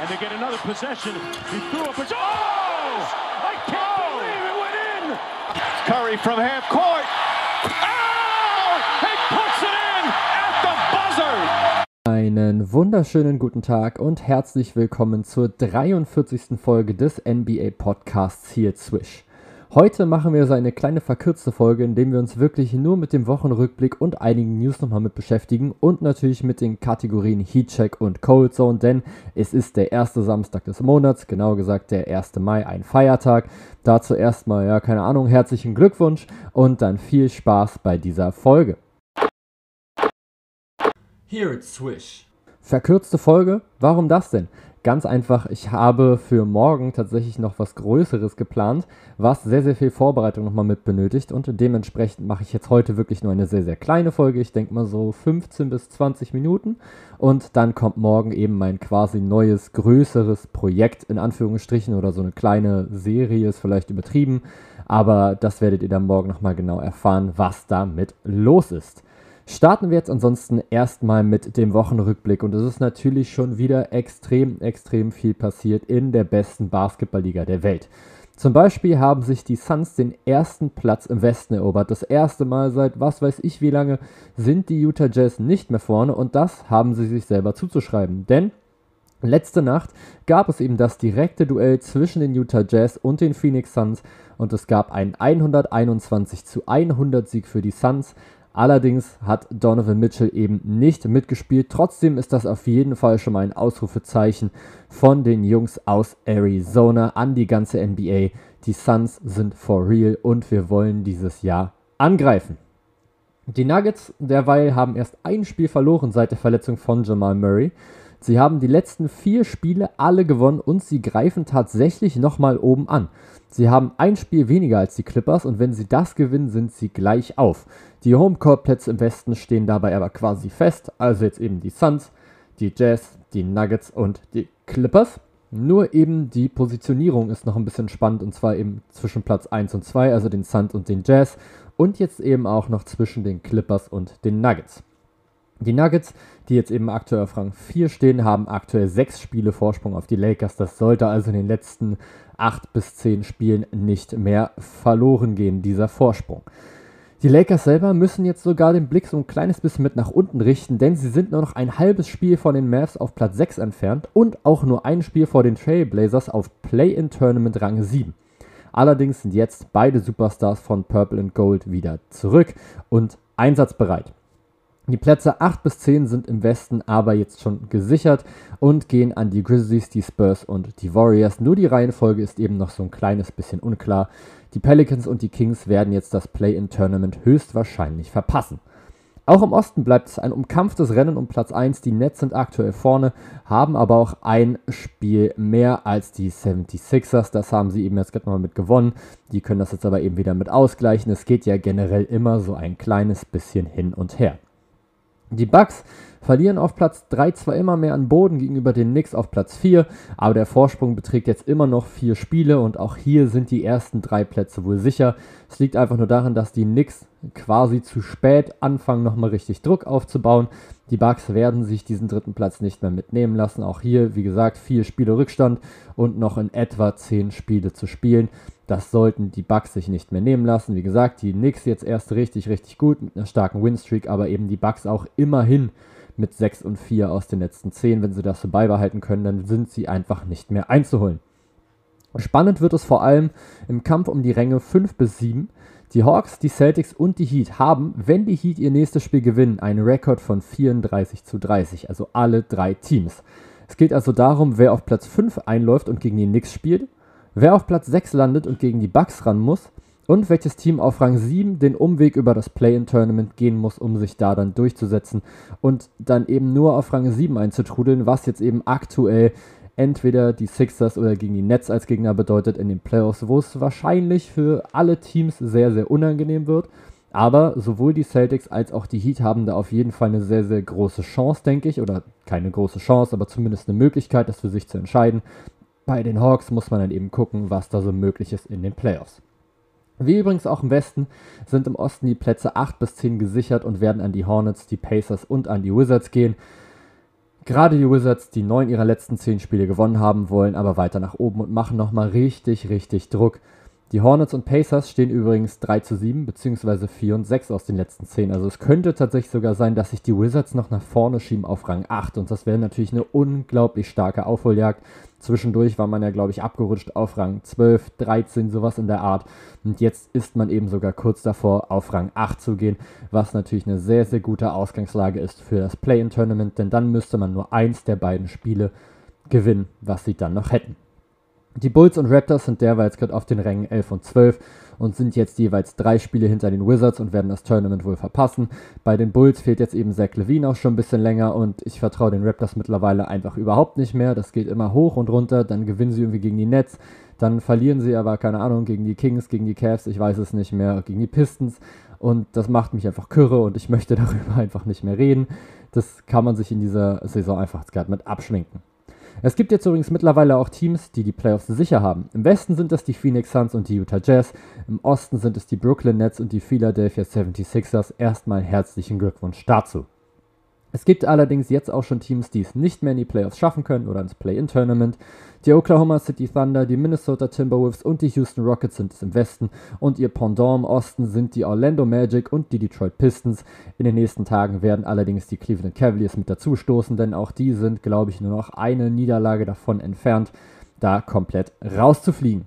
and they get another possession. He threw up a... Oh! I can't believe it went in! Curry from half court. Oh! He puts it in at the buzzer! Einen wunderschönen guten Tag und herzlich willkommen zur 43. Folge des NBA Podcasts hier Swish. Heute machen wir so eine kleine verkürzte Folge, in der wir uns wirklich nur mit dem Wochenrückblick und einigen News nochmal mit beschäftigen und natürlich mit den Kategorien Heatcheck und Cold Zone, denn es ist der erste Samstag des Monats, genau gesagt der 1. Mai, ein Feiertag. Dazu erstmal, ja, keine Ahnung, herzlichen Glückwunsch und dann viel Spaß bei dieser Folge. Here it's Swish. Verkürzte Folge? Warum das denn? Ganz einfach, ich habe für morgen tatsächlich noch was Größeres geplant, was sehr, sehr viel Vorbereitung nochmal mit benötigt und dementsprechend mache ich jetzt heute wirklich nur eine sehr, sehr kleine Folge. Ich denke mal so 15 bis 20 Minuten und dann kommt morgen eben mein quasi neues, größeres Projekt in Anführungsstrichen oder so eine kleine Serie ist vielleicht übertrieben, aber das werdet ihr dann morgen nochmal genau erfahren, was damit los ist. Starten wir jetzt ansonsten erstmal mit dem Wochenrückblick und es ist natürlich schon wieder extrem, extrem viel passiert in der besten Basketballliga der Welt. Zum Beispiel haben sich die Suns den ersten Platz im Westen erobert. Das erste Mal seit was weiß ich wie lange sind die Utah Jazz nicht mehr vorne und das haben sie sich selber zuzuschreiben. Denn letzte Nacht gab es eben das direkte Duell zwischen den Utah Jazz und den Phoenix Suns und es gab einen 121 zu 100 Sieg für die Suns. Allerdings hat Donovan Mitchell eben nicht mitgespielt. Trotzdem ist das auf jeden Fall schon mal ein Ausrufezeichen von den Jungs aus Arizona an die ganze NBA. Die Suns sind for real und wir wollen dieses Jahr angreifen. Die Nuggets derweil haben erst ein Spiel verloren seit der Verletzung von Jamal Murray. Sie haben die letzten vier Spiele alle gewonnen und sie greifen tatsächlich nochmal oben an. Sie haben ein Spiel weniger als die Clippers und wenn sie das gewinnen, sind sie gleich auf. Die Homecourt-Plätze im Westen stehen dabei aber quasi fest, also jetzt eben die Suns, die Jazz, die Nuggets und die Clippers. Nur eben die Positionierung ist noch ein bisschen spannend und zwar eben zwischen Platz 1 und 2, also den Suns und den Jazz und jetzt eben auch noch zwischen den Clippers und den Nuggets. Die Nuggets, die jetzt eben aktuell auf Rang 4 stehen, haben aktuell 6 Spiele Vorsprung auf die Lakers. Das sollte also in den letzten 8 bis 10 Spielen nicht mehr verloren gehen, dieser Vorsprung. Die Lakers selber müssen jetzt sogar den Blick so ein kleines bisschen mit nach unten richten, denn sie sind nur noch ein halbes Spiel von den Mavs auf Platz 6 entfernt und auch nur ein Spiel vor den Trailblazers auf Play-in-Tournament Rang 7. Allerdings sind jetzt beide Superstars von Purple and Gold wieder zurück und einsatzbereit. Die Plätze 8 bis 10 sind im Westen aber jetzt schon gesichert und gehen an die Grizzlies, die Spurs und die Warriors. Nur die Reihenfolge ist eben noch so ein kleines bisschen unklar. Die Pelicans und die Kings werden jetzt das Play-in-Tournament höchstwahrscheinlich verpassen. Auch im Osten bleibt es ein umkampftes Rennen um Platz 1. Die Nets sind aktuell vorne, haben aber auch ein Spiel mehr als die 76ers. Das haben sie eben jetzt gerade mal mit gewonnen. Die können das jetzt aber eben wieder mit ausgleichen. Es geht ja generell immer so ein kleines bisschen hin und her. Die Bucks verlieren auf Platz 3 zwar immer mehr an Boden gegenüber den Knicks auf Platz 4, aber der Vorsprung beträgt jetzt immer noch vier Spiele und auch hier sind die ersten drei Plätze wohl sicher. Es liegt einfach nur daran, dass die Knicks quasi zu spät anfangen, nochmal richtig Druck aufzubauen. Die Bucks werden sich diesen dritten Platz nicht mehr mitnehmen lassen. Auch hier, wie gesagt, vier Spiele Rückstand und noch in etwa zehn Spiele zu spielen. Das sollten die Bucks sich nicht mehr nehmen lassen. Wie gesagt, die Knicks jetzt erst richtig, richtig gut mit einer starken Winstreak, aber eben die Bucks auch immerhin mit 6 und 4 aus den letzten 10. Wenn sie das so beibehalten können, dann sind sie einfach nicht mehr einzuholen. Spannend wird es vor allem im Kampf um die Ränge 5 bis 7. Die Hawks, die Celtics und die Heat haben, wenn die Heat ihr nächstes Spiel gewinnen, einen Rekord von 34 zu 30, also alle drei Teams. Es geht also darum, wer auf Platz 5 einläuft und gegen die Knicks spielt wer auf Platz 6 landet und gegen die Bucks ran muss und welches Team auf Rang 7 den Umweg über das Play-in-Tournament gehen muss, um sich da dann durchzusetzen und dann eben nur auf Rang 7 einzutrudeln, was jetzt eben aktuell entweder die Sixers oder gegen die Nets als Gegner bedeutet in den Playoffs, wo es wahrscheinlich für alle Teams sehr, sehr unangenehm wird. Aber sowohl die Celtics als auch die Heat haben da auf jeden Fall eine sehr, sehr große Chance, denke ich. Oder keine große Chance, aber zumindest eine Möglichkeit, das für sich zu entscheiden. Bei den Hawks muss man dann eben gucken, was da so möglich ist in den Playoffs. Wie übrigens auch im Westen sind im Osten die Plätze 8 bis 10 gesichert und werden an die Hornets, die Pacers und an die Wizards gehen. Gerade die Wizards, die neun ihrer letzten zehn Spiele gewonnen haben, wollen aber weiter nach oben und machen nochmal richtig, richtig Druck. Die Hornets und Pacers stehen übrigens 3 zu 7 bzw. 4 und 6 aus den letzten 10. Also es könnte tatsächlich sogar sein, dass sich die Wizards noch nach vorne schieben auf Rang 8 und das wäre natürlich eine unglaublich starke Aufholjagd. Zwischendurch war man ja, glaube ich, abgerutscht auf Rang 12, 13, sowas in der Art. Und jetzt ist man eben sogar kurz davor, auf Rang 8 zu gehen, was natürlich eine sehr, sehr gute Ausgangslage ist für das Play-in-Tournament, denn dann müsste man nur eins der beiden Spiele gewinnen, was sie dann noch hätten. Die Bulls und Raptors sind derweil gerade auf den Rängen 11 und 12 und sind jetzt jeweils drei Spiele hinter den Wizards und werden das Tournament wohl verpassen. Bei den Bulls fehlt jetzt eben Zach Levine auch schon ein bisschen länger und ich vertraue den Raptors mittlerweile einfach überhaupt nicht mehr. Das geht immer hoch und runter, dann gewinnen sie irgendwie gegen die Nets, dann verlieren sie aber, keine Ahnung, gegen die Kings, gegen die Cavs, ich weiß es nicht mehr, gegen die Pistons und das macht mich einfach kürre und ich möchte darüber einfach nicht mehr reden. Das kann man sich in dieser Saison einfach gerade mit abschminken. Es gibt jetzt übrigens mittlerweile auch Teams, die die Playoffs sicher haben. Im Westen sind es die Phoenix Suns und die Utah Jazz, im Osten sind es die Brooklyn Nets und die Philadelphia 76ers. Erstmal herzlichen Glückwunsch dazu. Es gibt allerdings jetzt auch schon Teams, die es nicht mehr in die Playoffs schaffen können oder ins Play-In-Tournament. Die Oklahoma City Thunder, die Minnesota Timberwolves und die Houston Rockets sind es im Westen und ihr Pendant im Osten sind die Orlando Magic und die Detroit Pistons. In den nächsten Tagen werden allerdings die Cleveland Cavaliers mit dazustoßen, denn auch die sind, glaube ich, nur noch eine Niederlage davon entfernt, da komplett rauszufliegen.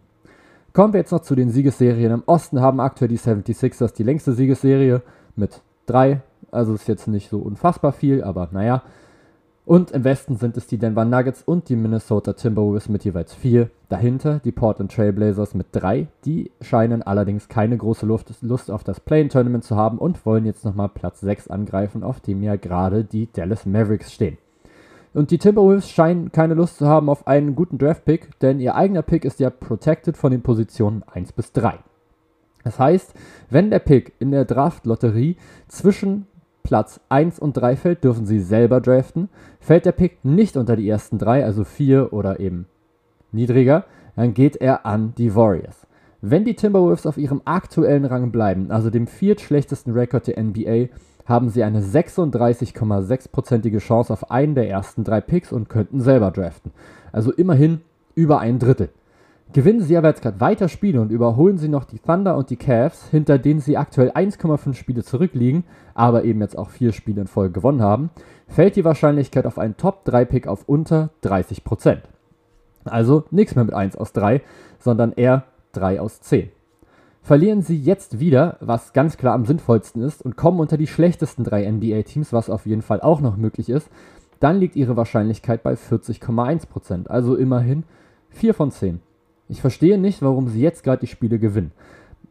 Kommen wir jetzt noch zu den Siegesserien. Im Osten haben aktuell die 76ers die längste Siegesserie mit drei also ist jetzt nicht so unfassbar viel, aber naja. Und im Westen sind es die Denver Nuggets und die Minnesota Timberwolves mit jeweils vier. Dahinter die Portland Trailblazers mit drei. Die scheinen allerdings keine große Lust auf das Play-In-Tournament zu haben und wollen jetzt nochmal Platz 6 angreifen, auf dem ja gerade die Dallas Mavericks stehen. Und die Timberwolves scheinen keine Lust zu haben auf einen guten Draft-Pick, denn ihr eigener Pick ist ja protected von den Positionen 1 bis 3. Das heißt, wenn der Pick in der Draft-Lotterie zwischen Platz 1 und 3 fällt, dürfen sie selber draften. Fällt der Pick nicht unter die ersten drei, also 4 oder eben niedriger, dann geht er an die Warriors. Wenn die Timberwolves auf ihrem aktuellen Rang bleiben, also dem viertschlechtesten Rekord der NBA, haben sie eine 36,6%ige Chance auf einen der ersten drei Picks und könnten selber draften. Also immerhin über ein Drittel. Gewinnen sie aber jetzt gerade weiter Spiele und überholen sie noch die Thunder und die Cavs, hinter denen sie aktuell 1,5 Spiele zurückliegen, aber eben jetzt auch vier Spiele in Folge gewonnen haben, fällt die Wahrscheinlichkeit auf einen Top-3-Pick auf unter 30%. Also nichts mehr mit 1 aus 3, sondern eher 3 aus 10. Verlieren sie jetzt wieder, was ganz klar am sinnvollsten ist, und kommen unter die schlechtesten drei NBA-Teams, was auf jeden Fall auch noch möglich ist, dann liegt ihre Wahrscheinlichkeit bei 40,1%, also immerhin 4 von 10. Ich verstehe nicht, warum sie jetzt gerade die Spiele gewinnen.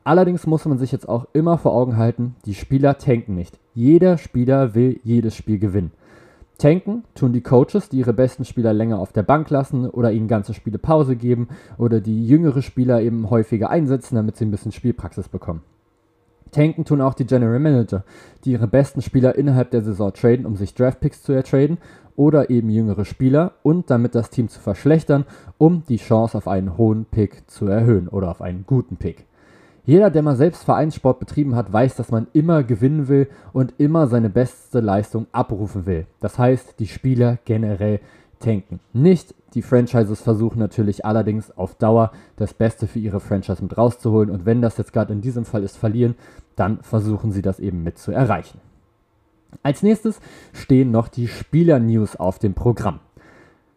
Allerdings muss man sich jetzt auch immer vor Augen halten, die Spieler tanken nicht. Jeder Spieler will jedes Spiel gewinnen. Tanken tun die Coaches, die ihre besten Spieler länger auf der Bank lassen oder ihnen ganze Spiele Pause geben oder die jüngere Spieler eben häufiger einsetzen, damit sie ein bisschen Spielpraxis bekommen. Tanken tun auch die General Manager, die ihre besten Spieler innerhalb der Saison traden, um sich Draftpicks zu ertraden oder eben jüngere Spieler und damit das Team zu verschlechtern, um die Chance auf einen hohen Pick zu erhöhen oder auf einen guten Pick. Jeder, der mal selbst Vereinssport betrieben hat, weiß, dass man immer gewinnen will und immer seine beste Leistung abrufen will. Das heißt, die Spieler generell tanken. Nicht die Franchises versuchen natürlich allerdings auf Dauer das Beste für ihre Franchise mit rauszuholen und wenn das jetzt gerade in diesem Fall ist, verlieren, dann versuchen sie das eben mit zu erreichen. Als nächstes stehen noch die Spieler-News auf dem Programm.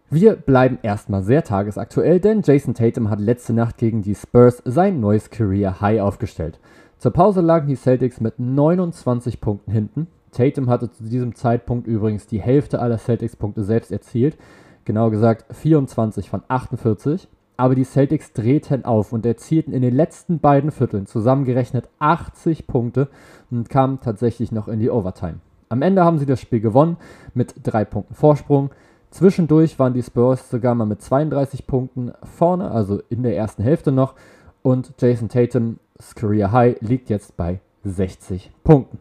Wir bleiben erstmal sehr tagesaktuell, denn Jason Tatum hat letzte Nacht gegen die Spurs sein neues Career High aufgestellt. Zur Pause lagen die Celtics mit 29 Punkten hinten. Tatum hatte zu diesem Zeitpunkt übrigens die Hälfte aller Celtics-Punkte selbst erzielt, genau gesagt 24 von 48. Aber die Celtics drehten auf und erzielten in den letzten beiden Vierteln zusammengerechnet 80 Punkte und kamen tatsächlich noch in die Overtime. Am Ende haben sie das Spiel gewonnen mit drei Punkten Vorsprung. Zwischendurch waren die Spurs sogar mal mit 32 Punkten vorne, also in der ersten Hälfte noch. Und Jason Tatum's Career High liegt jetzt bei 60 Punkten.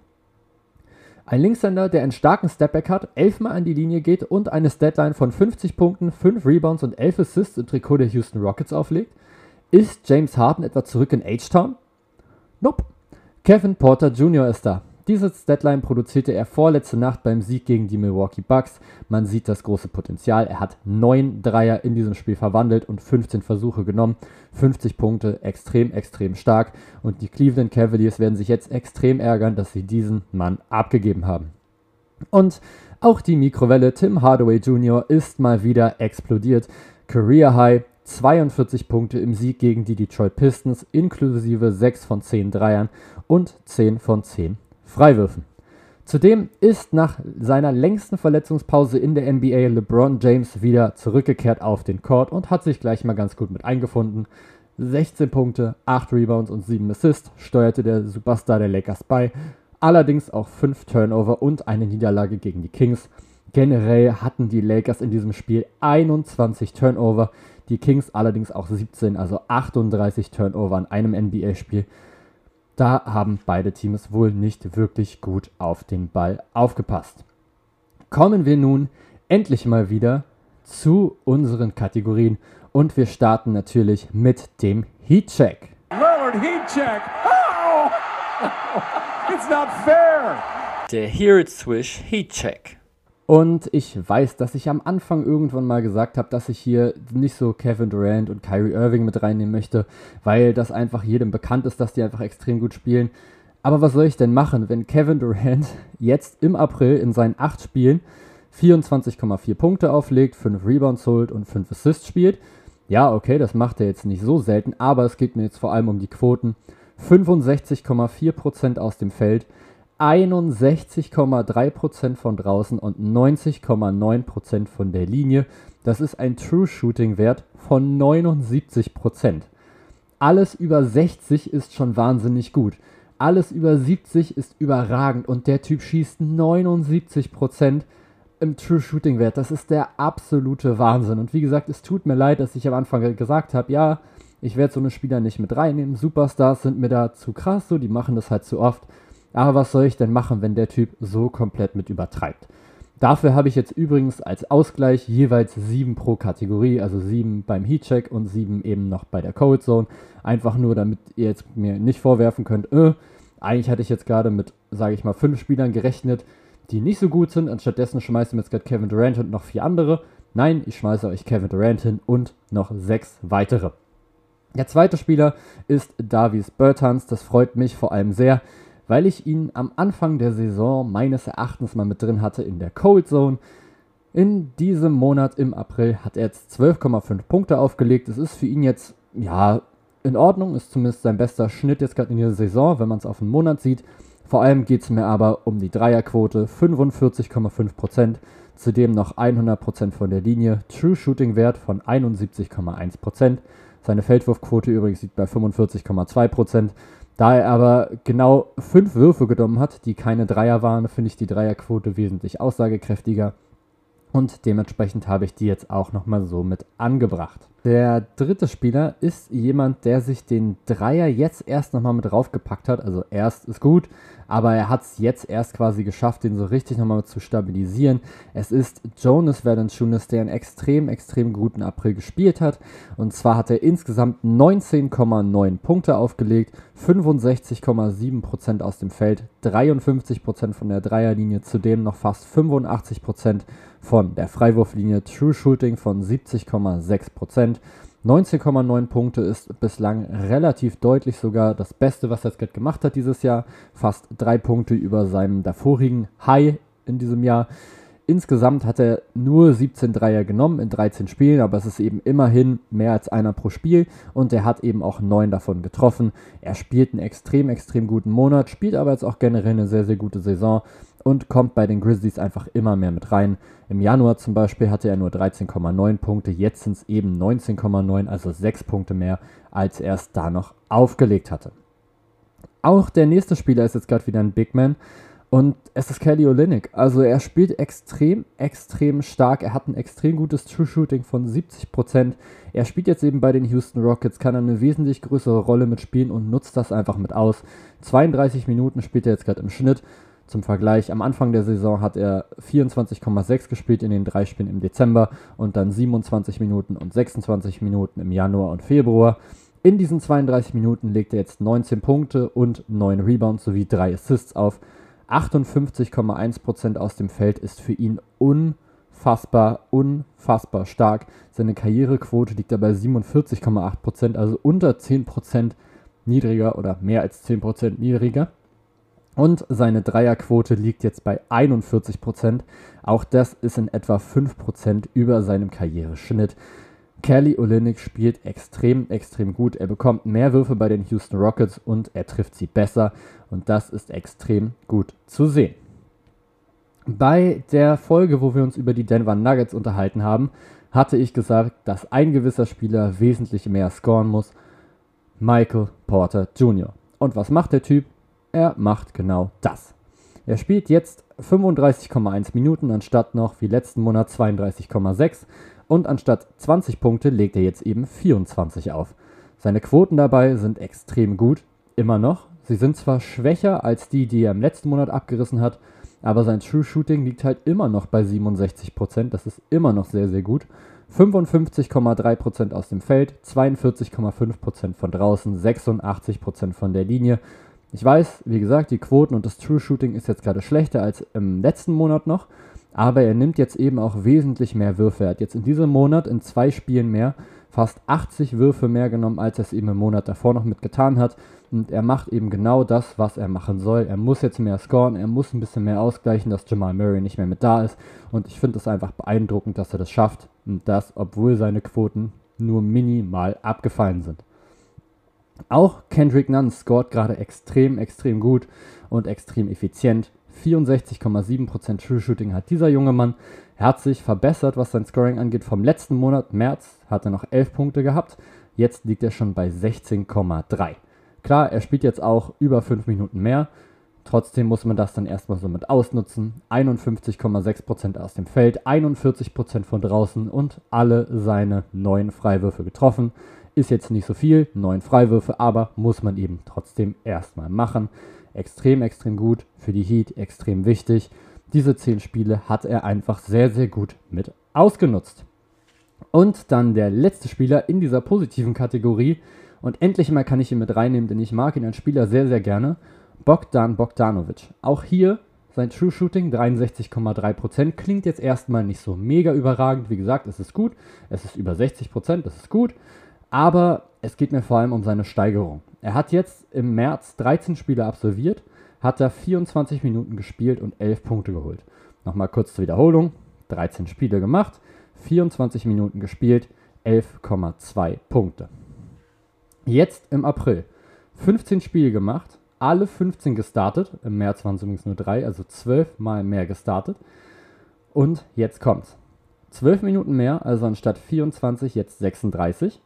Ein Linkshänder, der einen starken Stepback hat, elfmal an die Linie geht und eine Statline von 50 Punkten, 5 Rebounds und 11 Assists im Trikot der Houston Rockets auflegt? Ist James Harden etwa zurück in H-Town? Nope. Kevin Porter Jr. ist da. Diese Deadline produzierte er vorletzte Nacht beim Sieg gegen die Milwaukee Bucks. Man sieht das große Potenzial. Er hat 9 Dreier in diesem Spiel verwandelt und 15 Versuche genommen. 50 Punkte, extrem, extrem stark. Und die Cleveland Cavaliers werden sich jetzt extrem ärgern, dass sie diesen Mann abgegeben haben. Und auch die Mikrowelle Tim Hardaway Jr. ist mal wieder explodiert. Career High 42 Punkte im Sieg gegen die Detroit Pistons, inklusive 6 von 10 Dreiern und 10 von 10 Freiwürfen. Zudem ist nach seiner längsten Verletzungspause in der NBA LeBron James wieder zurückgekehrt auf den Court und hat sich gleich mal ganz gut mit eingefunden. 16 Punkte, 8 Rebounds und 7 Assists steuerte der Superstar der Lakers bei, allerdings auch 5 Turnover und eine Niederlage gegen die Kings. Generell hatten die Lakers in diesem Spiel 21 Turnover, die Kings allerdings auch 17, also 38 Turnover in einem NBA-Spiel. Da haben beide Teams wohl nicht wirklich gut auf den Ball aufgepasst. Kommen wir nun endlich mal wieder zu unseren Kategorien und wir starten natürlich mit dem Heat Check. Lillard Heat Check. Oh! It's not fair. Der Here It Swish Heat Check. Und ich weiß, dass ich am Anfang irgendwann mal gesagt habe, dass ich hier nicht so Kevin Durant und Kyrie Irving mit reinnehmen möchte, weil das einfach jedem bekannt ist, dass die einfach extrem gut spielen. Aber was soll ich denn machen, wenn Kevin Durant jetzt im April in seinen acht Spielen 24,4 Punkte auflegt, 5 Rebounds holt und 5 Assists spielt? Ja, okay, das macht er jetzt nicht so selten, aber es geht mir jetzt vor allem um die Quoten. 65,4% aus dem Feld, 61,3% von draußen und 90,9% von der Linie. Das ist ein True Shooting Wert von 79%. Alles über 60 ist schon wahnsinnig gut. Alles über 70 ist überragend und der Typ schießt 79% im True Shooting Wert. Das ist der absolute Wahnsinn. Und wie gesagt, es tut mir leid, dass ich am Anfang gesagt habe, ja, ich werde so eine Spieler nicht mit reinnehmen. Superstars sind mir da zu krass, so, die machen das halt zu oft. Aber was soll ich denn machen, wenn der Typ so komplett mit übertreibt? Dafür habe ich jetzt übrigens als Ausgleich jeweils sieben pro Kategorie, also sieben beim Heatcheck und sieben eben noch bei der Cold Zone. Einfach nur, damit ihr jetzt mir nicht vorwerfen könnt, äh, eigentlich hatte ich jetzt gerade mit, sage ich mal, fünf Spielern gerechnet, die nicht so gut sind. Anstattdessen schmeißen wir jetzt gerade Kevin Durant und noch vier andere. Nein, ich schmeiße euch Kevin Durant hin und noch sechs weitere. Der zweite Spieler ist Davies Bertans. Das freut mich vor allem sehr weil ich ihn am Anfang der Saison meines Erachtens mal mit drin hatte in der Cold Zone. In diesem Monat im April hat er jetzt 12,5 Punkte aufgelegt. Es ist für ihn jetzt, ja, in Ordnung, ist zumindest sein bester Schnitt jetzt gerade in dieser Saison, wenn man es auf einen Monat sieht. Vor allem geht es mir aber um die Dreierquote, 45,5%, zudem noch 100% von der Linie, True Shooting Wert von 71,1%. Seine Feldwurfquote übrigens liegt bei 45,2%. Da er aber genau fünf Würfe genommen hat, die keine Dreier waren, finde ich die Dreierquote wesentlich aussagekräftiger. Und dementsprechend habe ich die jetzt auch nochmal so mit angebracht. Der dritte Spieler ist jemand, der sich den Dreier jetzt erst nochmal mit draufgepackt hat. Also erst ist gut, aber er hat es jetzt erst quasi geschafft, den so richtig nochmal zu stabilisieren. Es ist Jonas Valanciunas, der einen extrem, extrem guten April gespielt hat. Und zwar hat er insgesamt 19,9 Punkte aufgelegt, 65,7% aus dem Feld, 53% von der Dreierlinie, zudem noch fast 85% von der Freiwurflinie, True Shooting von 70,6%. 19,9 Punkte ist bislang relativ deutlich sogar das Beste, was jetzt gemacht hat dieses Jahr. Fast drei Punkte über seinem davorigen High in diesem Jahr. Insgesamt hat er nur 17 Dreier genommen in 13 Spielen, aber es ist eben immerhin mehr als einer pro Spiel und er hat eben auch neun davon getroffen. Er spielt einen extrem, extrem guten Monat, spielt aber jetzt auch generell eine sehr, sehr gute Saison und kommt bei den Grizzlies einfach immer mehr mit rein. Im Januar zum Beispiel hatte er nur 13,9 Punkte, jetzt sind es eben 19,9, also 6 Punkte mehr, als er es da noch aufgelegt hatte. Auch der nächste Spieler ist jetzt gerade wieder ein Big Man und es ist Kelly Olynyk. Also er spielt extrem, extrem stark. Er hat ein extrem gutes True Shooting von 70%. Er spielt jetzt eben bei den Houston Rockets, kann eine wesentlich größere Rolle mitspielen und nutzt das einfach mit aus. 32 Minuten spielt er jetzt gerade im Schnitt. Zum Vergleich, am Anfang der Saison hat er 24,6 gespielt in den drei Spielen im Dezember und dann 27 Minuten und 26 Minuten im Januar und Februar. In diesen 32 Minuten legt er jetzt 19 Punkte und 9 Rebounds sowie 3 Assists auf. 58,1% aus dem Feld ist für ihn unfassbar, unfassbar stark. Seine Karrierequote liegt dabei 47,8%, also unter 10% niedriger oder mehr als 10% niedriger. Und seine Dreierquote liegt jetzt bei 41%. Auch das ist in etwa 5% über seinem Karriereschnitt. Kelly Olynyk spielt extrem, extrem gut. Er bekommt mehr Würfe bei den Houston Rockets und er trifft sie besser. Und das ist extrem gut zu sehen. Bei der Folge, wo wir uns über die Denver Nuggets unterhalten haben, hatte ich gesagt, dass ein gewisser Spieler wesentlich mehr scoren muss. Michael Porter Jr. Und was macht der Typ? Er macht genau das. Er spielt jetzt 35,1 Minuten anstatt noch wie letzten Monat 32,6 und anstatt 20 Punkte legt er jetzt eben 24 auf. Seine Quoten dabei sind extrem gut, immer noch. Sie sind zwar schwächer als die, die er im letzten Monat abgerissen hat, aber sein True Shooting liegt halt immer noch bei 67%, das ist immer noch sehr, sehr gut. 55,3% aus dem Feld, 42,5% von draußen, 86% von der Linie. Ich weiß, wie gesagt, die Quoten und das True Shooting ist jetzt gerade schlechter als im letzten Monat noch, aber er nimmt jetzt eben auch wesentlich mehr Würfe. Er hat jetzt in diesem Monat in zwei Spielen mehr fast 80 Würfe mehr genommen, als er es eben im Monat davor noch mitgetan hat. Und er macht eben genau das, was er machen soll. Er muss jetzt mehr scoren, er muss ein bisschen mehr ausgleichen, dass Jamal Murray nicht mehr mit da ist. Und ich finde es einfach beeindruckend, dass er das schafft. Und das, obwohl seine Quoten nur minimal abgefallen sind. Auch Kendrick Nunn scoret gerade extrem, extrem gut und extrem effizient. 64,7% True Shooting hat dieser junge Mann. Er hat sich verbessert, was sein Scoring angeht. Vom letzten Monat, März, hat er noch 11 Punkte gehabt. Jetzt liegt er schon bei 16,3. Klar, er spielt jetzt auch über 5 Minuten mehr. Trotzdem muss man das dann erstmal so mit ausnutzen. 51,6% aus dem Feld, 41% von draußen und alle seine neuen Freiwürfe getroffen. Ist jetzt nicht so viel, neun Freiwürfe, aber muss man eben trotzdem erstmal machen. Extrem, extrem gut für die Heat, extrem wichtig. Diese zehn Spiele hat er einfach sehr, sehr gut mit ausgenutzt. Und dann der letzte Spieler in dieser positiven Kategorie. Und endlich mal kann ich ihn mit reinnehmen, denn ich mag ihn als Spieler sehr, sehr gerne. Bogdan Bogdanovic. Auch hier sein True Shooting 63,3%. Klingt jetzt erstmal nicht so mega überragend. Wie gesagt, es ist gut. Es ist über 60%, das ist gut aber es geht mir vor allem um seine Steigerung. Er hat jetzt im März 13 Spiele absolviert, hat da 24 Minuten gespielt und 11 Punkte geholt. Nochmal kurz zur Wiederholung. 13 Spiele gemacht, 24 Minuten gespielt, 11,2 Punkte. Jetzt im April 15 Spiele gemacht, alle 15 gestartet. Im März waren es übrigens nur 3, also 12 mal mehr gestartet. Und jetzt kommt's. 12 Minuten mehr, also anstatt 24 jetzt 36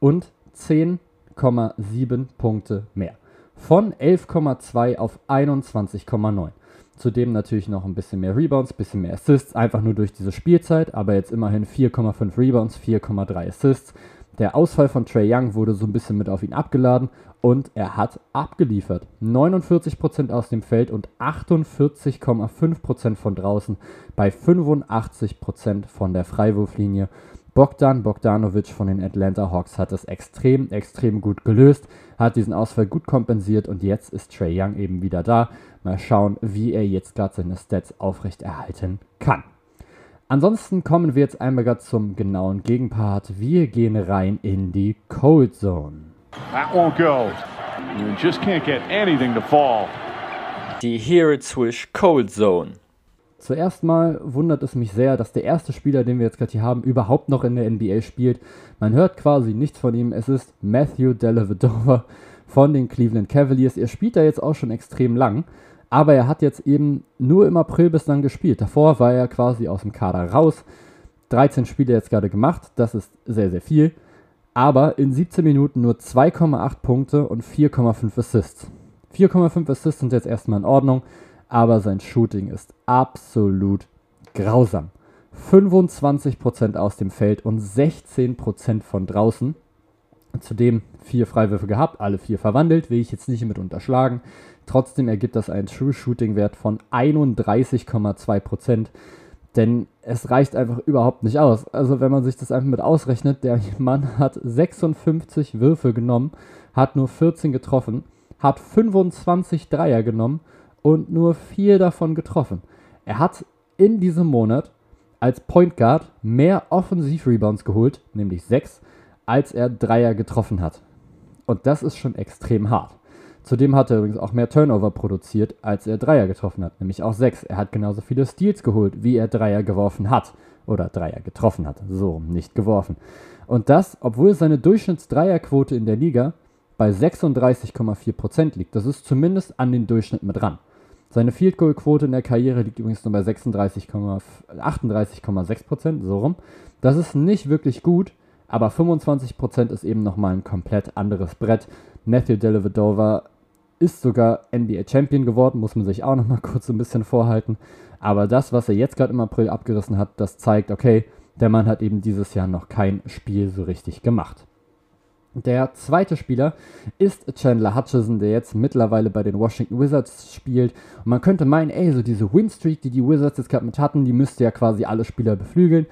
und 10,7 Punkte mehr. Von 11,2 auf 21,9. Zudem natürlich noch ein bisschen mehr Rebounds, ein bisschen mehr Assists, einfach nur durch diese Spielzeit, aber jetzt immerhin 4,5 Rebounds, 4,3 Assists. Der Ausfall von Trey Young wurde so ein bisschen mit auf ihn abgeladen und er hat abgeliefert. 49% aus dem Feld und 48,5% von draußen bei 85% von der Freiwurflinie. Bogdan Bogdanovic von den Atlanta Hawks hat es extrem, extrem gut gelöst, hat diesen Ausfall gut kompensiert und jetzt ist Trey Young eben wieder da. Mal schauen, wie er jetzt gerade seine Stats aufrechterhalten kann. Ansonsten kommen wir jetzt einmal gerade zum genauen Gegenpart. Wir gehen rein in die Cold Zone. That won't go. You just can't get anything to fall. Die Hear It Swish Cold Zone. Zuerst mal wundert es mich sehr, dass der erste Spieler, den wir jetzt gerade hier haben, überhaupt noch in der NBA spielt. Man hört quasi nichts von ihm. Es ist Matthew Dellavedova von den Cleveland Cavaliers. Er spielt da jetzt auch schon extrem lang, aber er hat jetzt eben nur im April bislang gespielt. Davor war er quasi aus dem Kader raus. 13 Spiele jetzt gerade gemacht, das ist sehr, sehr viel. Aber in 17 Minuten nur 2,8 Punkte und 4,5 Assists. 4,5 Assists sind jetzt erstmal in Ordnung aber sein Shooting ist absolut grausam. 25% aus dem Feld und 16% von draußen. Zudem vier Freiwürfe gehabt, alle vier verwandelt, will ich jetzt nicht mit unterschlagen. Trotzdem ergibt das einen True Shooting Wert von 31,2%, denn es reicht einfach überhaupt nicht aus. Also wenn man sich das einfach mit ausrechnet, der Mann hat 56 Würfe genommen, hat nur 14 getroffen, hat 25 Dreier genommen und nur vier davon getroffen. Er hat in diesem Monat als Point Guard mehr Offensiv-Rebounds geholt, nämlich sechs, als er Dreier getroffen hat. Und das ist schon extrem hart. Zudem hat er übrigens auch mehr Turnover produziert, als er Dreier getroffen hat, nämlich auch sechs. Er hat genauso viele Steals geholt, wie er Dreier geworfen hat. Oder Dreier getroffen hat, so nicht geworfen. Und das, obwohl seine Durchschnittsdreierquote in der Liga bei 36,4% liegt. Das ist zumindest an den Durchschnitt mit ran. Seine Field Goal Quote in der Karriere liegt übrigens nur bei 38,6%, so rum. Das ist nicht wirklich gut, aber 25% ist eben nochmal ein komplett anderes Brett. Matthew Dellavedova ist sogar NBA Champion geworden, muss man sich auch nochmal kurz ein bisschen vorhalten. Aber das, was er jetzt gerade im April abgerissen hat, das zeigt, okay, der Mann hat eben dieses Jahr noch kein Spiel so richtig gemacht. Der zweite Spieler ist Chandler Hutchison, der jetzt mittlerweile bei den Washington Wizards spielt. Und man könnte meinen, ey, so diese Winstreak, die die Wizards jetzt gerade mit hatten, die müsste ja quasi alle Spieler beflügeln.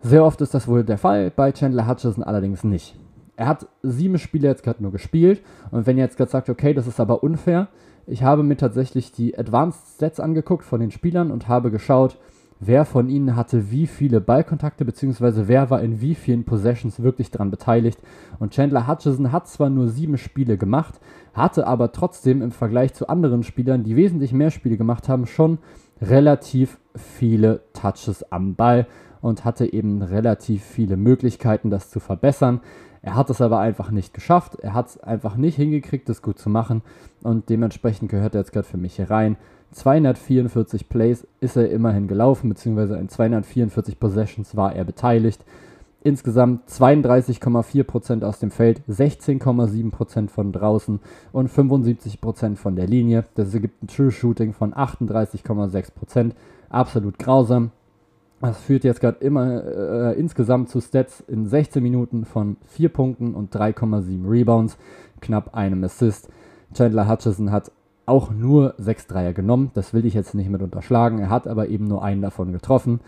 Sehr oft ist das wohl der Fall, bei Chandler Hutchison allerdings nicht. Er hat sieben Spiele jetzt gerade nur gespielt. Und wenn ihr jetzt gerade sagt, okay, das ist aber unfair, ich habe mir tatsächlich die Advanced Sets angeguckt von den Spielern und habe geschaut, wer von ihnen hatte wie viele Ballkontakte, beziehungsweise wer war in wie vielen Possessions wirklich daran beteiligt. Und Chandler Hutchison hat zwar nur sieben Spiele gemacht, hatte aber trotzdem im Vergleich zu anderen Spielern, die wesentlich mehr Spiele gemacht haben, schon relativ viele Touches am Ball und hatte eben relativ viele Möglichkeiten, das zu verbessern. Er hat es aber einfach nicht geschafft. Er hat es einfach nicht hingekriegt, das gut zu machen. Und dementsprechend gehört er jetzt gerade für mich hier rein. 244 Plays ist er immerhin gelaufen, beziehungsweise in 244 Possessions war er beteiligt. Insgesamt 32,4% aus dem Feld, 16,7% von draußen und 75% von der Linie. Das ergibt ein True Shooting von 38,6%. Absolut grausam. Das führt jetzt gerade immer äh, insgesamt zu Stats in 16 Minuten von 4 Punkten und 3,7 Rebounds, knapp einem Assist. Chandler Hutchison hat auch nur 6 Dreier genommen. Das will ich jetzt nicht mit unterschlagen. Er hat aber eben nur einen davon getroffen.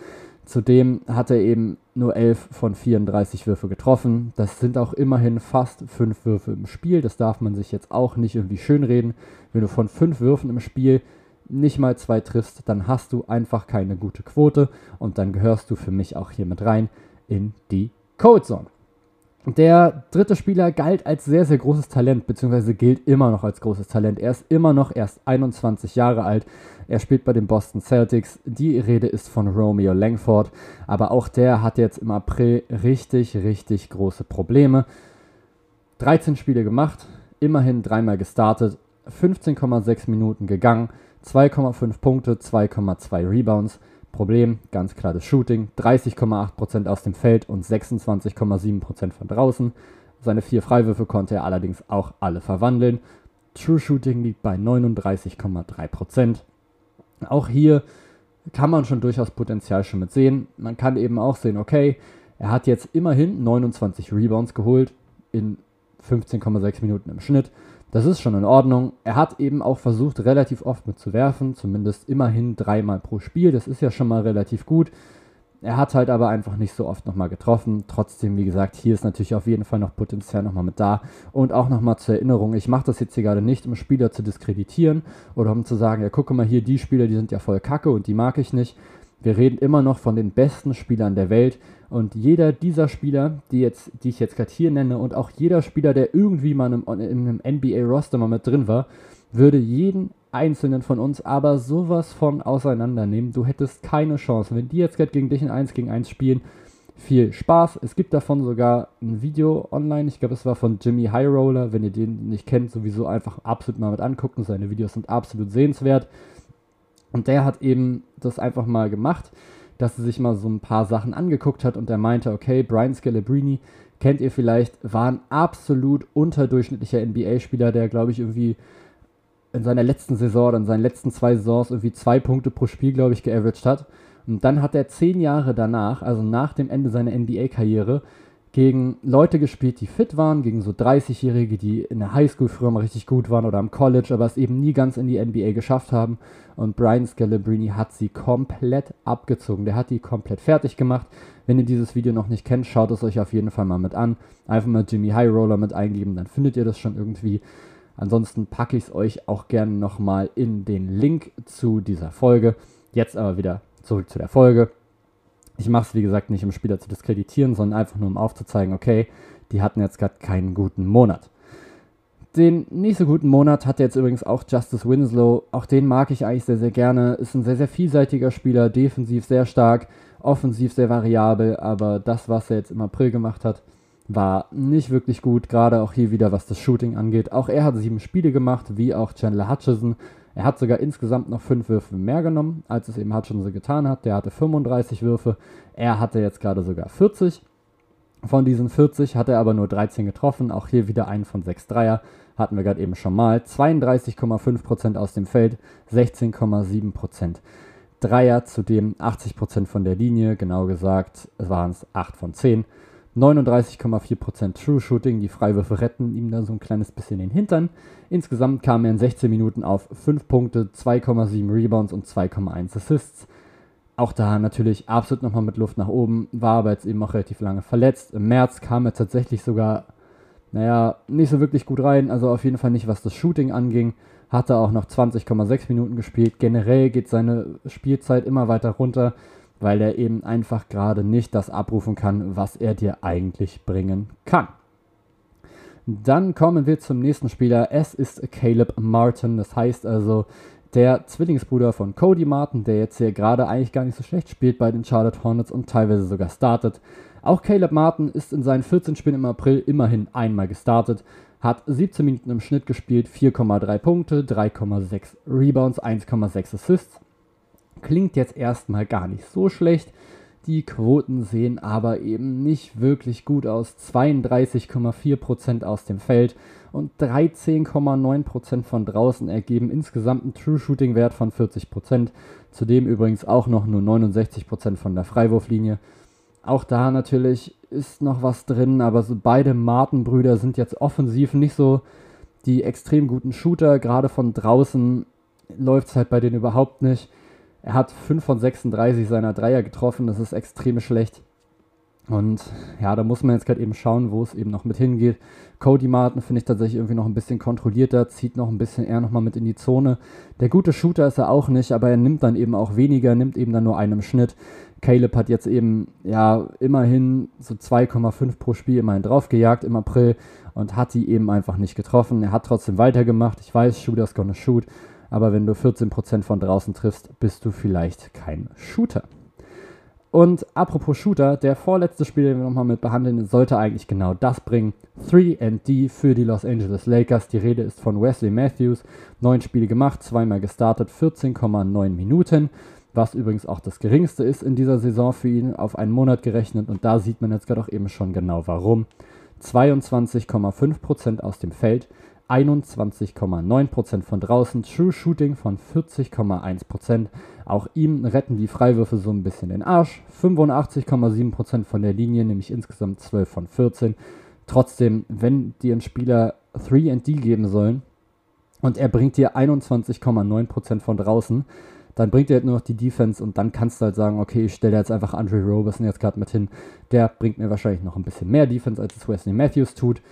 Zudem hat er eben nur 11 von 34 Würfe getroffen. Das sind auch immerhin fast 5 Würfe im Spiel. Das darf man sich jetzt auch nicht irgendwie schönreden. Wenn du von 5 Würfen im Spiel nicht mal 2 triffst, dann hast du einfach keine gute Quote und dann gehörst du für mich auch hier mit rein in die Code Zone. Der dritte Spieler galt als sehr, sehr großes Talent, beziehungsweise gilt immer noch als großes Talent. Er ist immer noch erst 21 Jahre alt. Er spielt bei den Boston Celtics. Die Rede ist von Romeo Langford. Aber auch der hat jetzt im April richtig, richtig große Probleme. 13 Spiele gemacht, immerhin dreimal gestartet, 15,6 Minuten gegangen, 2,5 Punkte, 2,2 Rebounds. Problem, ganz klar das Shooting, 30,8% aus dem Feld und 26,7% von draußen. Seine vier Freiwürfe konnte er allerdings auch alle verwandeln. True Shooting liegt bei 39,3%. Auch hier kann man schon durchaus Potenzial schon mit sehen. Man kann eben auch sehen, okay, er hat jetzt immerhin 29 Rebounds geholt in 15,6 Minuten im Schnitt. Das ist schon in Ordnung. Er hat eben auch versucht, relativ oft mitzuwerfen, zumindest immerhin dreimal pro Spiel. Das ist ja schon mal relativ gut. Er hat halt aber einfach nicht so oft nochmal getroffen. Trotzdem, wie gesagt, hier ist natürlich auf jeden Fall noch Potenzial nochmal mit da. Und auch nochmal zur Erinnerung, ich mache das jetzt hier gerade nicht, um Spieler zu diskreditieren oder um zu sagen, ja, gucke mal hier, die Spieler, die sind ja voll kacke und die mag ich nicht. Wir reden immer noch von den besten Spielern der Welt und jeder dieser Spieler, die, jetzt, die ich jetzt gerade hier nenne, und auch jeder Spieler, der irgendwie mal in einem, NBA-Roster mal mit drin war, würde jeden einzelnen von uns aber sowas von auseinandernehmen. Du hättest keine Chance. Wenn die jetzt gerade gegen dich in 1 gegen 1 spielen, viel Spaß. Es gibt davon sogar ein Video online. Ich glaube, es war von Jimmy High Roller. Wenn ihr den nicht kennt, sowieso einfach absolut mal mit angucken. Seine Videos sind absolut sehenswert. Und der hat eben das einfach mal gemacht dass er sich mal so ein paar Sachen angeguckt hat und er meinte, okay, Brian Scalabrine, kennt ihr vielleicht, war ein absolut unterdurchschnittlicher NBA-Spieler, der, glaube ich, irgendwie in seiner letzten Saison oder in seinen letzten zwei Saisons irgendwie zwei Punkte pro Spiel, glaube ich, geaveraged hat. Und dann hat er zehn Jahre danach, also nach dem Ende seiner NBA-Karriere, gegen Leute gespielt, die fit waren, gegen so 30-Jährige, die in der Highschool früher mal richtig gut waren oder am College, aber es eben nie ganz in die NBA geschafft haben. Und Brian Scalabrini hat sie komplett abgezogen. Der hat die komplett fertig gemacht. Wenn ihr dieses Video noch nicht kennt, schaut es euch auf jeden Fall mal mit an. Einfach mal Jimmy High Roller mit eingeben, dann findet ihr das schon irgendwie. Ansonsten packe ich es euch auch gerne nochmal in den Link zu dieser Folge. Jetzt aber wieder zurück zu der Folge. Ich mache es, wie gesagt, nicht, um Spieler zu diskreditieren, sondern einfach nur, um aufzuzeigen, okay, die hatten jetzt gerade keinen guten Monat. Den nicht so guten Monat hat jetzt übrigens auch Justice Winslow. Auch den mag ich eigentlich sehr, sehr gerne. Ist ein sehr, sehr vielseitiger Spieler, defensiv sehr stark, offensiv sehr variabel, aber das, was er jetzt im April gemacht hat, war nicht wirklich gut, gerade auch hier wieder, was das Shooting angeht. Auch er hat sieben Spiele gemacht, wie auch Chandler Hutchison. Er hat sogar insgesamt noch fünf Würfe mehr genommen, als es eben Hutchinson getan hat. Der hatte 35 Würfe, er hatte jetzt gerade sogar 40. Von diesen 40 hat er aber nur 13 getroffen, auch hier wieder einen von 6 Dreier, hatten wir gerade eben schon mal. 32,5% aus dem Feld, 16,7% Dreier, zudem 80% von der Linie, genau gesagt waren es 8 von 10. 39,4% True Shooting. Die Freiwürfe retten ihm da so ein kleines bisschen den Hintern. Insgesamt kam er in 16 Minuten auf 5 Punkte, 2,7 Rebounds und 2,1 Assists. Auch da natürlich absolut nochmal mit Luft nach oben, war aber jetzt eben auch relativ lange verletzt. Im März kam er tatsächlich sogar, naja, nicht so wirklich gut rein, also auf jeden Fall nicht, was das Shooting anging. Hatte auch noch 20,6 Minuten gespielt. Generell geht seine Spielzeit immer weiter runter weil er eben einfach gerade nicht das abrufen kann, was er dir eigentlich bringen kann. Dann kommen wir zum nächsten Spieler. Es ist Caleb Martin. Das heißt also der Zwillingsbruder von Cody Martin, der jetzt hier gerade eigentlich gar nicht so schlecht spielt bei den Charlotte Hornets und teilweise sogar startet. Auch Caleb Martin ist in seinen 14 Spielen im April immerhin einmal gestartet, hat 17 Minuten im Schnitt gespielt, 4,3 Punkte, 3,6 Rebounds, 1,6 Assists. Klingt jetzt erstmal gar nicht so schlecht. Die Quoten sehen aber eben nicht wirklich gut aus. 32,4% aus dem Feld und 13,9% von draußen ergeben insgesamt einen True Shooting Wert von 40%. Zudem übrigens auch noch nur 69% von der Freiwurflinie. Auch da natürlich ist noch was drin, aber so beide Martin-Brüder sind jetzt offensiv nicht so die extrem guten Shooter. Gerade von draußen läuft es halt bei denen überhaupt nicht. Er hat 5 von 36 seiner Dreier getroffen, das ist extrem schlecht. Und ja, da muss man jetzt gerade eben schauen, wo es eben noch mit hingeht. Cody Martin finde ich tatsächlich irgendwie noch ein bisschen kontrollierter, zieht noch ein bisschen eher nochmal mit in die Zone. Der gute Shooter ist er auch nicht, aber er nimmt dann eben auch weniger, nimmt eben dann nur einen Schnitt. Caleb hat jetzt eben ja immerhin so 2,5 pro Spiel immerhin draufgejagt im April und hat die eben einfach nicht getroffen. Er hat trotzdem weitergemacht. Ich weiß, Shooter's gonna shoot aber wenn du 14% von draußen triffst, bist du vielleicht kein Shooter. Und apropos Shooter, der vorletzte Spiel, den wir nochmal mit behandeln, sollte eigentlich genau das bringen. 3D für die Los Angeles Lakers. Die Rede ist von Wesley Matthews. Neun Spiele gemacht, zweimal gestartet, 14,9 Minuten. Was übrigens auch das geringste ist in dieser Saison für ihn auf einen Monat gerechnet. Und da sieht man jetzt gerade auch eben schon genau warum. 22,5% aus dem Feld, 21,9% von draußen, True Shooting von 40,1%. Auch ihm retten die Freiwürfe so ein bisschen den Arsch. 85,7% von der Linie, nämlich insgesamt 12 von 14. Trotzdem, wenn dir ein Spieler 3D geben sollen und er bringt dir 21,9% von draußen, dann bringt er halt nur noch die Defense und dann kannst du halt sagen, okay, ich stelle jetzt einfach Andre Roberson jetzt gerade mit hin. Der bringt mir wahrscheinlich noch ein bisschen mehr Defense, als es Wesley Matthews tut.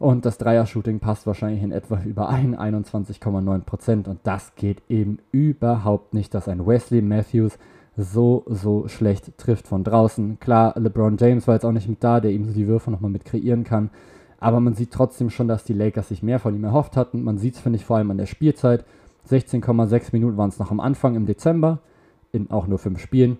Und das Dreier-Shooting passt wahrscheinlich in etwa überein, 21,9%. Und das geht eben überhaupt nicht, dass ein Wesley Matthews so, so schlecht trifft von draußen. Klar, LeBron James war jetzt auch nicht mit da, der ihm so die Würfe nochmal mit kreieren kann. Aber man sieht trotzdem schon, dass die Lakers sich mehr von ihm erhofft hatten. Man sieht es, finde ich, vor allem an der Spielzeit. 16,6 Minuten waren es noch am Anfang im Dezember, in auch nur fünf Spielen.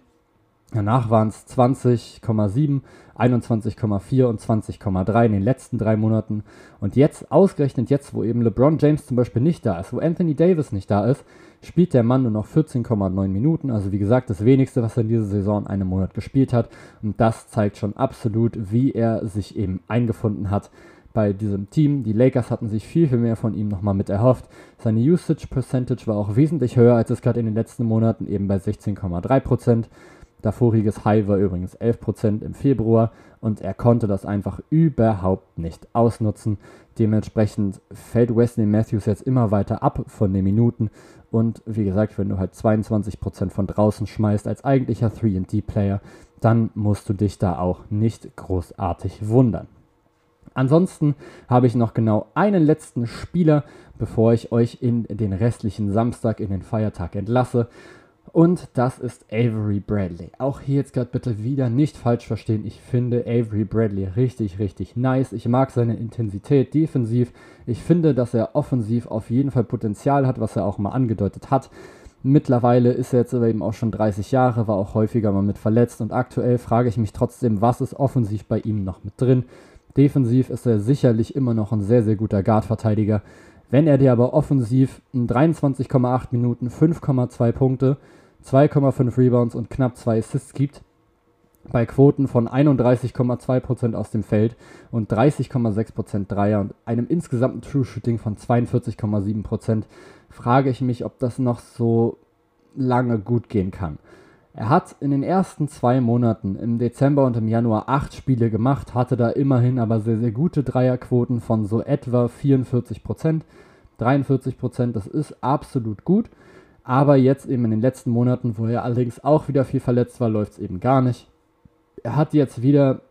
Danach waren es 20,7, 21,4 und 20,3 in den letzten drei Monaten. Und jetzt, ausgerechnet jetzt, wo eben LeBron James zum Beispiel nicht da ist, wo Anthony Davis nicht da ist, spielt der Mann nur noch 14,9 Minuten. Also wie gesagt, das wenigste, was er in dieser Saison in einem Monat gespielt hat. Und das zeigt schon absolut, wie er sich eben eingefunden hat bei diesem Team. Die Lakers hatten sich viel, viel mehr von ihm nochmal mit erhofft. Seine Usage Percentage war auch wesentlich höher als es gerade in den letzten Monaten, eben bei 16,3 Prozent. Davoriges High war übrigens 11% im Februar und er konnte das einfach überhaupt nicht ausnutzen. Dementsprechend fällt Wesley Matthews jetzt immer weiter ab von den Minuten und wie gesagt, wenn du halt 22% von draußen schmeißt als eigentlicher 3D-Player, dann musst du dich da auch nicht großartig wundern. Ansonsten habe ich noch genau einen letzten Spieler, bevor ich euch in den restlichen Samstag, in den Feiertag entlasse. Und das ist Avery Bradley. Auch hier jetzt gerade bitte wieder nicht falsch verstehen. Ich finde Avery Bradley richtig, richtig nice. Ich mag seine Intensität defensiv. Ich finde, dass er offensiv auf jeden Fall Potenzial hat, was er auch mal angedeutet hat. Mittlerweile ist er jetzt aber eben auch schon 30 Jahre, war auch häufiger mal mit verletzt und aktuell frage ich mich trotzdem, was ist offensiv bei ihm noch mit drin? Defensiv ist er sicherlich immer noch ein sehr, sehr guter Guard-Verteidiger. Wenn er dir aber offensiv in 23,8 Minuten 5,2 Punkte, 2,5 Rebounds und knapp 2 Assists gibt, bei Quoten von 31,2% aus dem Feld und 30,6% Dreier und einem insgesamten True Shooting von 42,7%, frage ich mich, ob das noch so lange gut gehen kann. Er hat in den ersten zwei Monaten im Dezember und im Januar acht Spiele gemacht, hatte da immerhin aber sehr, sehr gute Dreierquoten von so etwa 44% 43% das ist absolut gut. Aber jetzt eben in den letzten Monaten, wo er allerdings auch wieder viel verletzt war, läuft es eben gar nicht. Er hat jetzt wieder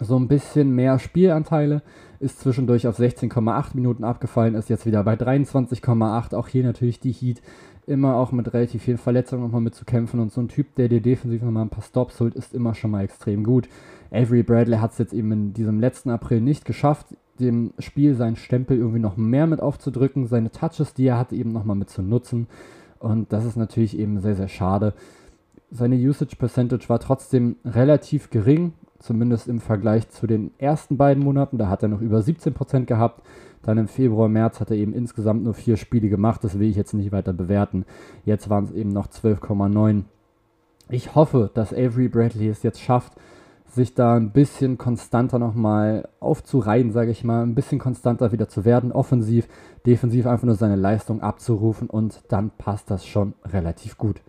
so ein bisschen mehr Spielanteile, ist zwischendurch auf 16,8 Minuten abgefallen, ist jetzt wieder bei 23,8. Auch hier natürlich die Heat immer auch mit relativ vielen Verletzungen nochmal mitzukämpfen und so ein Typ, der dir defensiv nochmal ein paar Stops holt, ist immer schon mal extrem gut. Avery Bradley hat es jetzt eben in diesem letzten April nicht geschafft, dem Spiel seinen Stempel irgendwie noch mehr mit aufzudrücken, seine Touches, die er hatte, eben nochmal mit zu nutzen. Und das ist natürlich eben sehr, sehr schade. Seine Usage Percentage war trotzdem relativ gering, zumindest im Vergleich zu den ersten beiden Monaten. Da hat er noch über 17% gehabt. Dann im Februar, März hat er eben insgesamt nur vier Spiele gemacht. Das will ich jetzt nicht weiter bewerten. Jetzt waren es eben noch 12,9. Ich hoffe, dass Avery Bradley es jetzt schafft, sich da ein bisschen konstanter nochmal aufzureihen, sage ich mal, ein bisschen konstanter wieder zu werden, offensiv, defensiv einfach nur seine Leistung abzurufen und dann passt das schon relativ gut.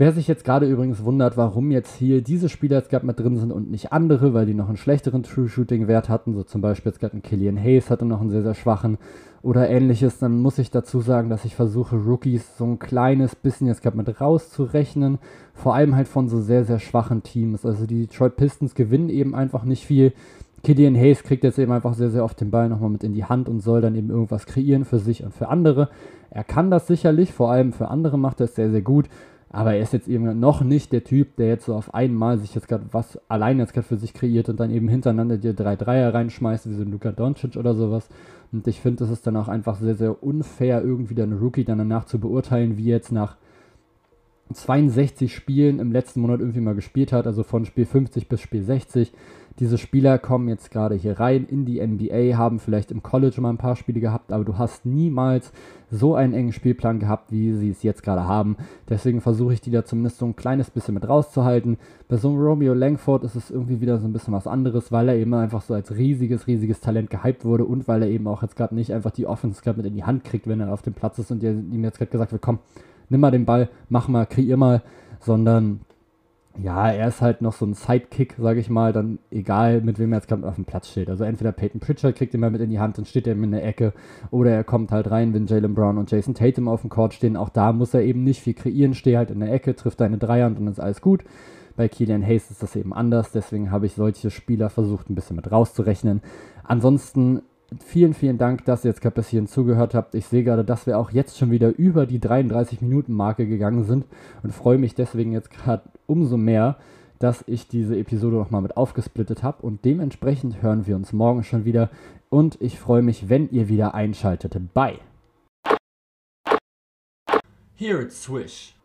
Wer sich jetzt gerade übrigens wundert, warum jetzt hier diese Spieler jetzt gerade mit drin sind und nicht andere, weil die noch einen schlechteren True-Shooting-Wert hatten, so zum Beispiel jetzt gerade ein Killian Hayes hatte noch einen sehr, sehr schwachen oder ähnliches, dann muss ich dazu sagen, dass ich versuche, Rookies so ein kleines bisschen jetzt gerade mit rauszurechnen, vor allem halt von so sehr, sehr schwachen Teams. Also die Detroit Pistons gewinnen eben einfach nicht viel. Killian Hayes kriegt jetzt eben einfach sehr, sehr oft den Ball nochmal mit in die Hand und soll dann eben irgendwas kreieren für sich und für andere. Er kann das sicherlich, vor allem für andere macht er es sehr, sehr gut. Aber er ist jetzt eben noch nicht der Typ, der jetzt so auf einmal sich jetzt gerade was allein jetzt gerade für sich kreiert und dann eben hintereinander dir drei Dreier reinschmeißt, wie so ein Luka Doncic oder sowas. Und ich finde, das ist dann auch einfach sehr, sehr unfair, irgendwie dann Rookie dann danach zu beurteilen, wie jetzt nach 62 Spielen im letzten Monat irgendwie mal gespielt hat, also von Spiel 50 bis Spiel 60 diese Spieler kommen jetzt gerade hier rein in die NBA, haben vielleicht im College mal ein paar Spiele gehabt, aber du hast niemals so einen engen Spielplan gehabt, wie sie es jetzt gerade haben. Deswegen versuche ich die da zumindest so ein kleines bisschen mit rauszuhalten. Bei so einem Romeo Langford ist es irgendwie wieder so ein bisschen was anderes, weil er eben einfach so als riesiges, riesiges Talent gehypt wurde und weil er eben auch jetzt gerade nicht einfach die Offense gerade mit in die Hand kriegt, wenn er auf dem Platz ist und ihm jetzt gerade gesagt wird, komm, nimm mal den Ball, mach mal, kreier mal, sondern ja, er ist halt noch so ein Sidekick, sage ich mal, dann egal, mit wem er jetzt gerade auf dem Platz steht. Also entweder Peyton Pritchard kriegt ihn mal mit in die Hand, dann steht er in der Ecke, oder er kommt halt rein, wenn Jalen Brown und Jason Tatum auf dem Court stehen. Auch da muss er eben nicht viel kreieren, steht halt in der Ecke, trifft deine Dreier und dann ist alles gut. Bei Killian Hayes ist das eben anders, deswegen habe ich solche Spieler versucht, ein bisschen mit rauszurechnen. Ansonsten vielen, vielen Dank, dass ihr jetzt gerade bis hierhin zugehört habt. Ich sehe gerade, dass wir auch jetzt schon wieder über die 33-Minuten-Marke gegangen sind und freue mich deswegen jetzt gerade umso mehr, dass ich diese Episode nochmal mit aufgesplittet habe. Und dementsprechend hören wir uns morgen schon wieder. Und ich freue mich, wenn ihr wieder einschaltet. Bye! Here at Swish.